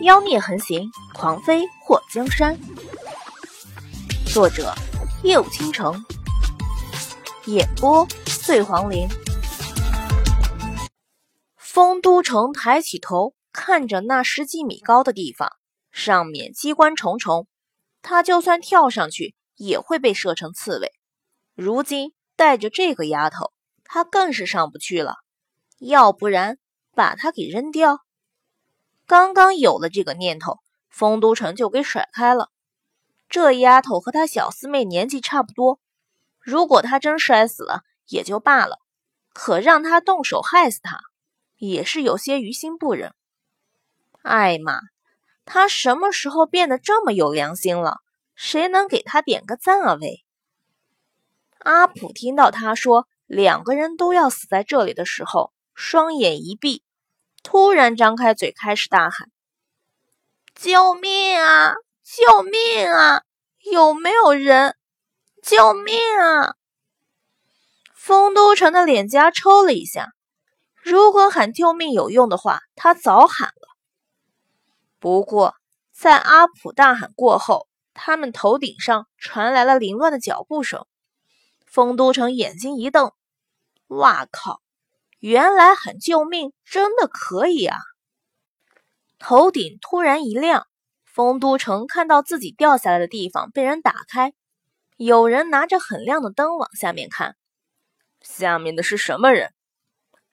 妖孽横行，狂飞祸江山。作者：夜舞倾城，演播：醉黄林。丰都城抬起头，看着那十几米高的地方，上面机关重重，他就算跳上去，也会被射成刺猬。如今带着这个丫头，他更是上不去了。要不然，把她给扔掉。刚刚有了这个念头，丰都城就给甩开了。这丫头和她小师妹年纪差不多，如果她真摔死了也就罢了，可让她动手害死她，也是有些于心不忍。艾玛，他什么时候变得这么有良心了？谁能给他点个赞啊？喂！阿普听到他说两个人都要死在这里的时候。双眼一闭，突然张开嘴，开始大喊：“救命啊！救命啊！有没有人？救命啊！”丰都城的脸颊抽了一下。如果喊救命有用的话，他早喊了。不过，在阿普大喊过后，他们头顶上传来了凌乱的脚步声。丰都城眼睛一瞪：“哇靠！”原来喊救命真的可以啊！头顶突然一亮，丰都城看到自己掉下来的地方被人打开，有人拿着很亮的灯往下面看。下面的是什么人？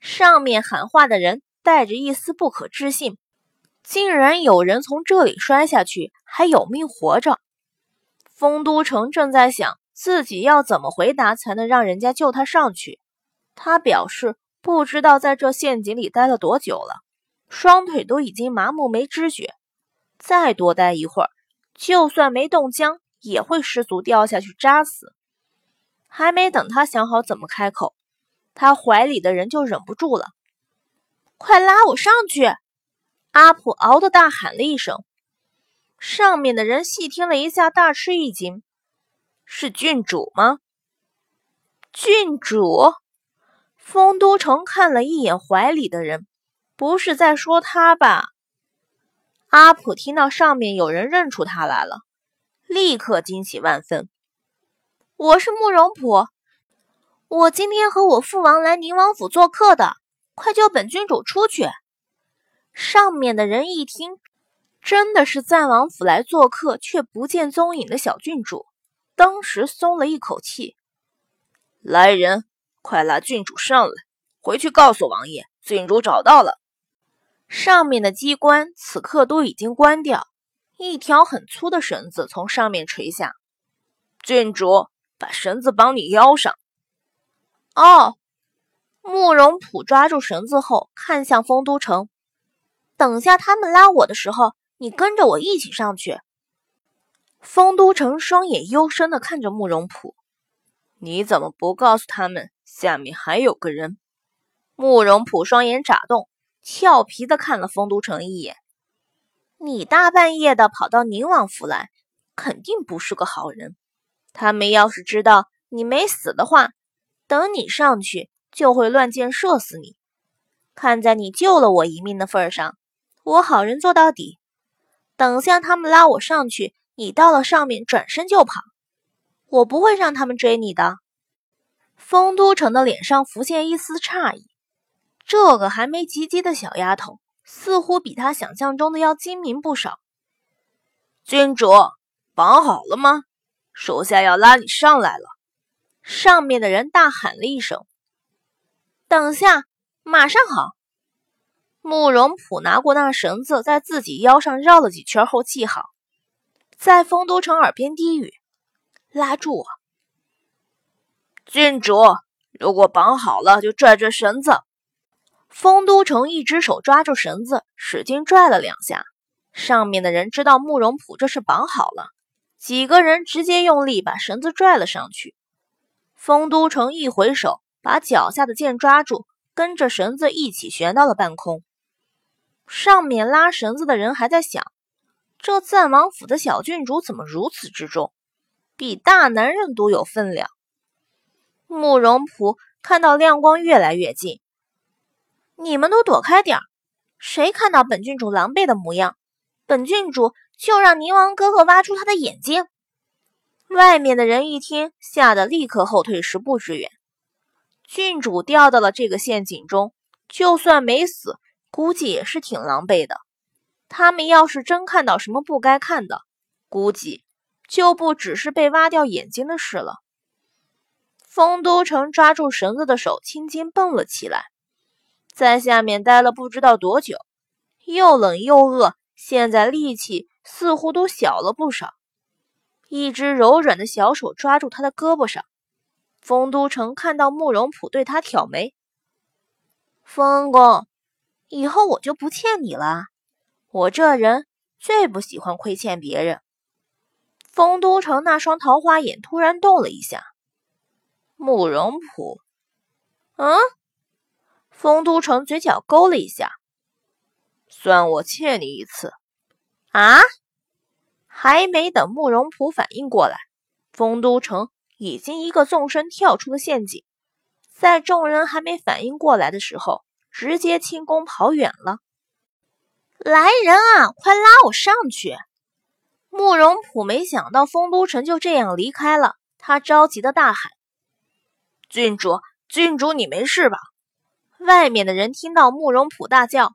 上面喊话的人带着一丝不可置信，竟然有人从这里摔下去还有命活着。丰都城正在想自己要怎么回答才能让人家救他上去，他表示。不知道在这陷阱里待了多久了，双腿都已经麻木没知觉。再多待一会儿，就算没冻僵，也会失足掉下去扎死。还没等他想好怎么开口，他怀里的人就忍不住了：“快拉我上去！”阿普嗷的大喊了一声。上面的人细听了一下，大吃一惊：“是郡主吗？”郡主。丰都城看了一眼怀里的人，不是在说他吧？阿普听到上面有人认出他来了，立刻惊喜万分。我是慕容普，我今天和我父王来宁王府做客的，快救本郡主出去！上面的人一听，真的是赞王府来做客却不见踪影的小郡主，当时松了一口气。来人！快拉郡主上来，回去告诉王爷，郡主找到了。上面的机关此刻都已经关掉，一条很粗的绳子从上面垂下。郡主，把绳子绑你腰上。哦，慕容普抓住绳子后，看向丰都城。等下他们拉我的时候，你跟着我一起上去。丰都城双眼幽深的看着慕容普，你怎么不告诉他们？下面还有个人，慕容普双眼眨动，俏皮的看了丰都城一眼。你大半夜的跑到宁王府来，肯定不是个好人。他们要是知道你没死的话，等你上去就会乱箭射死你。看在你救了我一命的份上，我好人做到底。等下他们拉我上去，你到了上面转身就跑，我不会让他们追你的。丰都城的脸上浮现一丝诧异，这个还没及笄的小丫头，似乎比他想象中的要精明不少。郡主，绑好了吗？属下要拉你上来了。上面的人大喊了一声：“等下，马上好。”慕容普拿过那绳子，在自己腰上绕了几圈后系好，在丰都城耳边低语：“拉住我。”郡主，如果绑好了，就拽拽绳子。丰都城一只手抓住绳子，使劲拽了两下。上面的人知道慕容普这是绑好了，几个人直接用力把绳子拽了上去。丰都城一回手，把脚下的剑抓住，跟着绳子一起悬到了半空。上面拉绳子的人还在想：这赞王府的小郡主怎么如此之重，比大男人都有分量。慕容普看到亮光越来越近，你们都躲开点儿！谁看到本郡主狼狈的模样，本郡主就让宁王哥哥挖出他的眼睛。外面的人一听，吓得立刻后退十步之远。郡主掉到了这个陷阱中，就算没死，估计也是挺狼狈的。他们要是真看到什么不该看的，估计就不只是被挖掉眼睛的事了。丰都城抓住绳子的手轻轻蹦了起来，在下面待了不知道多久，又冷又饿，现在力气似乎都小了不少。一只柔软的小手抓住他的胳膊上。丰都城看到慕容普对他挑眉，丰公，以后我就不欠你了。我这人最不喜欢亏欠别人。丰都城那双桃花眼突然动了一下。慕容普，嗯？丰都城嘴角勾了一下，算我欠你一次。啊？还没等慕容普反应过来，丰都城。已经一个纵身跳出了陷阱，在众人还没反应过来的时候，直接轻功跑远了。来人啊，快拉我上去！慕容普没想到丰都城就这样离开了，他着急的大喊：“郡主，郡主，你没事吧？”外面的人听到慕容普大叫，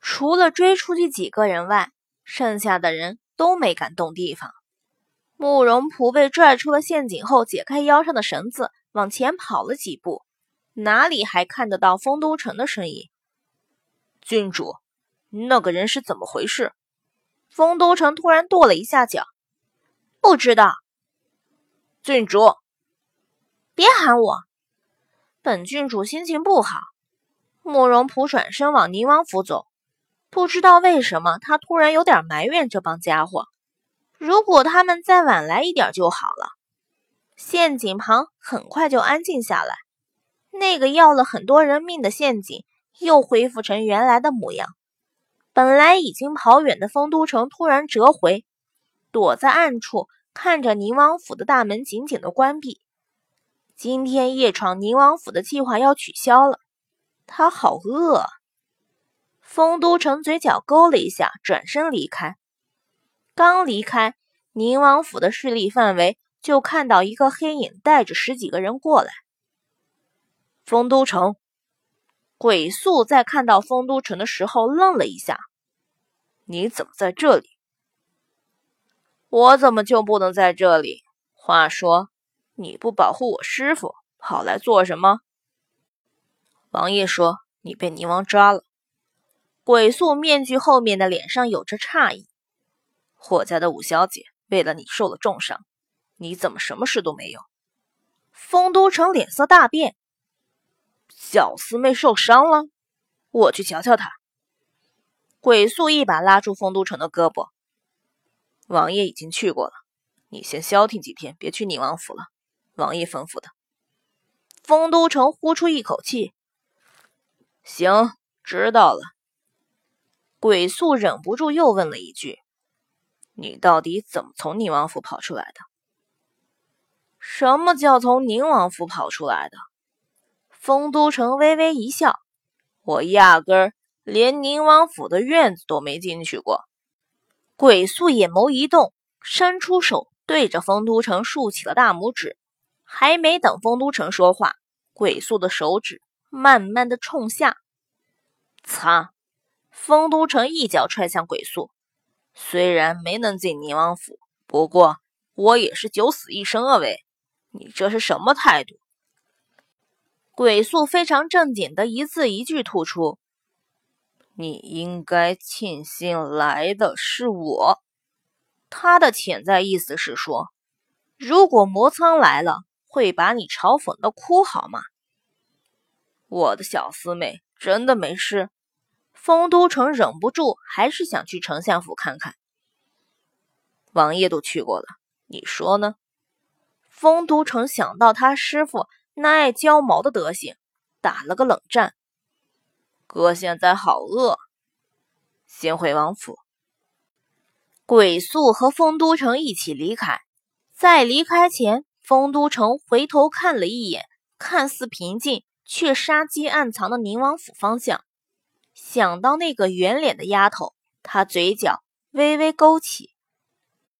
除了追出去几个人外，剩下的人都没敢动地方。慕容仆被拽出了陷阱后，解开腰上的绳子，往前跑了几步，哪里还看得到丰都城的身影？郡主，那个人是怎么回事？丰都城突然跺了一下脚，不知道。郡主，别喊我，本郡主心情不好。慕容仆转身往宁王府走，不知道为什么，他突然有点埋怨这帮家伙。如果他们再晚来一点就好了。陷阱旁很快就安静下来，那个要了很多人命的陷阱又恢复成原来的模样。本来已经跑远的丰都城突然折回，躲在暗处看着宁王府的大门紧紧的关闭。今天夜闯宁王府的计划要取消了。他好饿。丰都城嘴角勾了一下，转身离开。刚离开宁王府的势力范围，就看到一个黑影带着十几个人过来。丰都城鬼宿在看到丰都城的时候愣了一下：“你怎么在这里？我怎么就不能在这里？话说，你不保护我师傅，跑来做什么？”王爷说：“你被宁王抓了。”鬼宿面具后面的脸上有着诧异。霍家的五小姐为了你受了重伤，你怎么什么事都没有？丰都城脸色大变，小师妹受伤了，我去瞧瞧她。鬼宿一把拉住丰都城的胳膊，王爷已经去过了，你先消停几天，别去宁王府了。王爷吩咐的。丰都城呼出一口气，行，知道了。鬼宿忍不住又问了一句。你到底怎么从宁王府跑出来的？什么叫从宁王府跑出来的？丰都城微微一笑，我压根儿连宁王府的院子都没进去过。鬼宿眼眸一动，伸出手对着丰都城竖起了大拇指。还没等丰都城说话，鬼宿的手指慢慢的冲下，擦！丰都城一脚踹向鬼宿。虽然没能进宁王府，不过我也是九死一生啊！喂，你这是什么态度？鬼宿非常正经的一字一句吐出：“你应该庆幸来的是我。”他的潜在意思是说，如果魔苍来了，会把你嘲讽的哭，好吗？我的小师妹真的没事。丰都城忍不住，还是想去丞相府看看。王爷都去过了，你说呢？丰都城想到他师傅那爱焦毛的德行，打了个冷战。哥现在好饿，先回王府。鬼宿和丰都城一起离开，在离开前，丰都城回头看了一眼看似平静却杀机暗藏的宁王府方向。想到那个圆脸的丫头，他嘴角微微勾起。